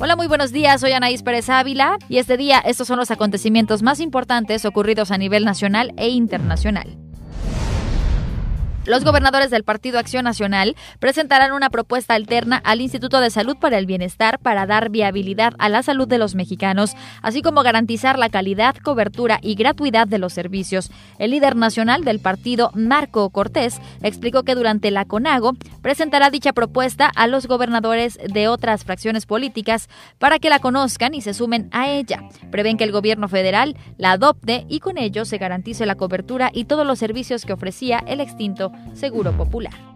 Hola, muy buenos días. Soy Anaís Pérez Ávila y este día estos son los acontecimientos más importantes ocurridos a nivel nacional e internacional. Los gobernadores del Partido Acción Nacional presentarán una propuesta alterna al Instituto de Salud para el Bienestar para dar viabilidad a la salud de los mexicanos, así como garantizar la calidad, cobertura y gratuidad de los servicios. El líder nacional del partido, Marco Cortés, explicó que durante la CONAGO presentará dicha propuesta a los gobernadores de otras fracciones políticas para que la conozcan y se sumen a ella. Prevén que el gobierno federal la adopte y con ello se garantice la cobertura y todos los servicios que ofrecía el extinto Seguro Popular.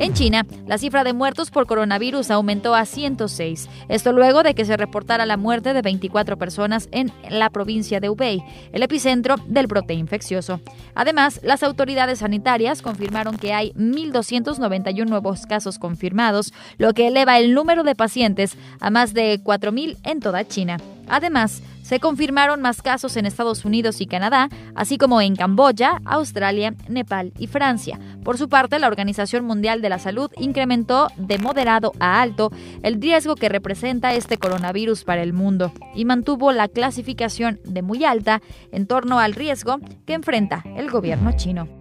En China, la cifra de muertos por coronavirus aumentó a 106. Esto luego de que se reportara la muerte de 24 personas en la provincia de Hubei, el epicentro del brote infeccioso. Además, las autoridades sanitarias confirmaron que hay 1.291 nuevos casos confirmados, lo que eleva el número de pacientes a más de 4.000 en toda China. Además, se confirmaron más casos en Estados Unidos y Canadá, así como en Camboya, Australia, Nepal y Francia. Por su parte, la Organización Mundial de la Salud incrementó de moderado a alto el riesgo que representa este coronavirus para el mundo y mantuvo la clasificación de muy alta en torno al riesgo que enfrenta el gobierno chino.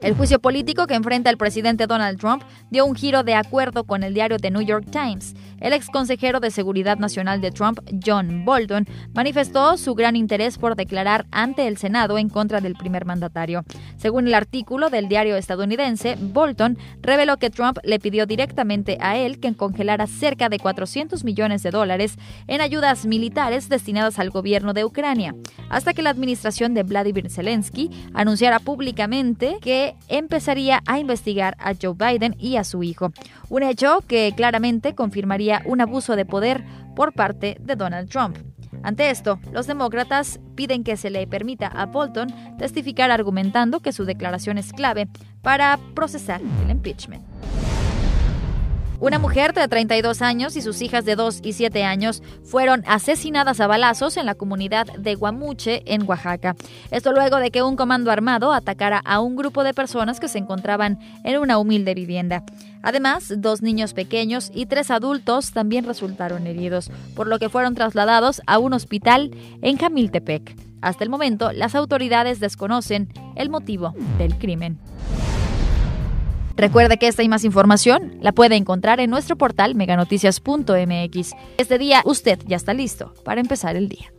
El juicio político que enfrenta el presidente Donald Trump dio un giro de acuerdo con el diario The New York Times. El ex consejero de Seguridad Nacional de Trump, John Bolton, manifestó su gran interés por declarar ante el Senado en contra del primer mandatario. Según el artículo del diario estadounidense, Bolton reveló que Trump le pidió directamente a él que congelara cerca de 400 millones de dólares en ayudas militares destinadas al gobierno de Ucrania, hasta que la administración de Vladimir Zelensky anunciara públicamente que empezaría a investigar a Joe Biden y a su hijo. Un hecho que claramente confirmaría un abuso de poder por parte de Donald Trump. Ante esto, los demócratas piden que se le permita a Bolton testificar argumentando que su declaración es clave para procesar el impeachment. Una mujer de 32 años y sus hijas de 2 y 7 años fueron asesinadas a balazos en la comunidad de Guamuche, en Oaxaca. Esto luego de que un comando armado atacara a un grupo de personas que se encontraban en una humilde vivienda. Además, dos niños pequeños y tres adultos también resultaron heridos, por lo que fueron trasladados a un hospital en Jamiltepec. Hasta el momento, las autoridades desconocen el motivo del crimen. Recuerde que esta y más información la puede encontrar en nuestro portal meganoticias.mx. Este día usted ya está listo para empezar el día.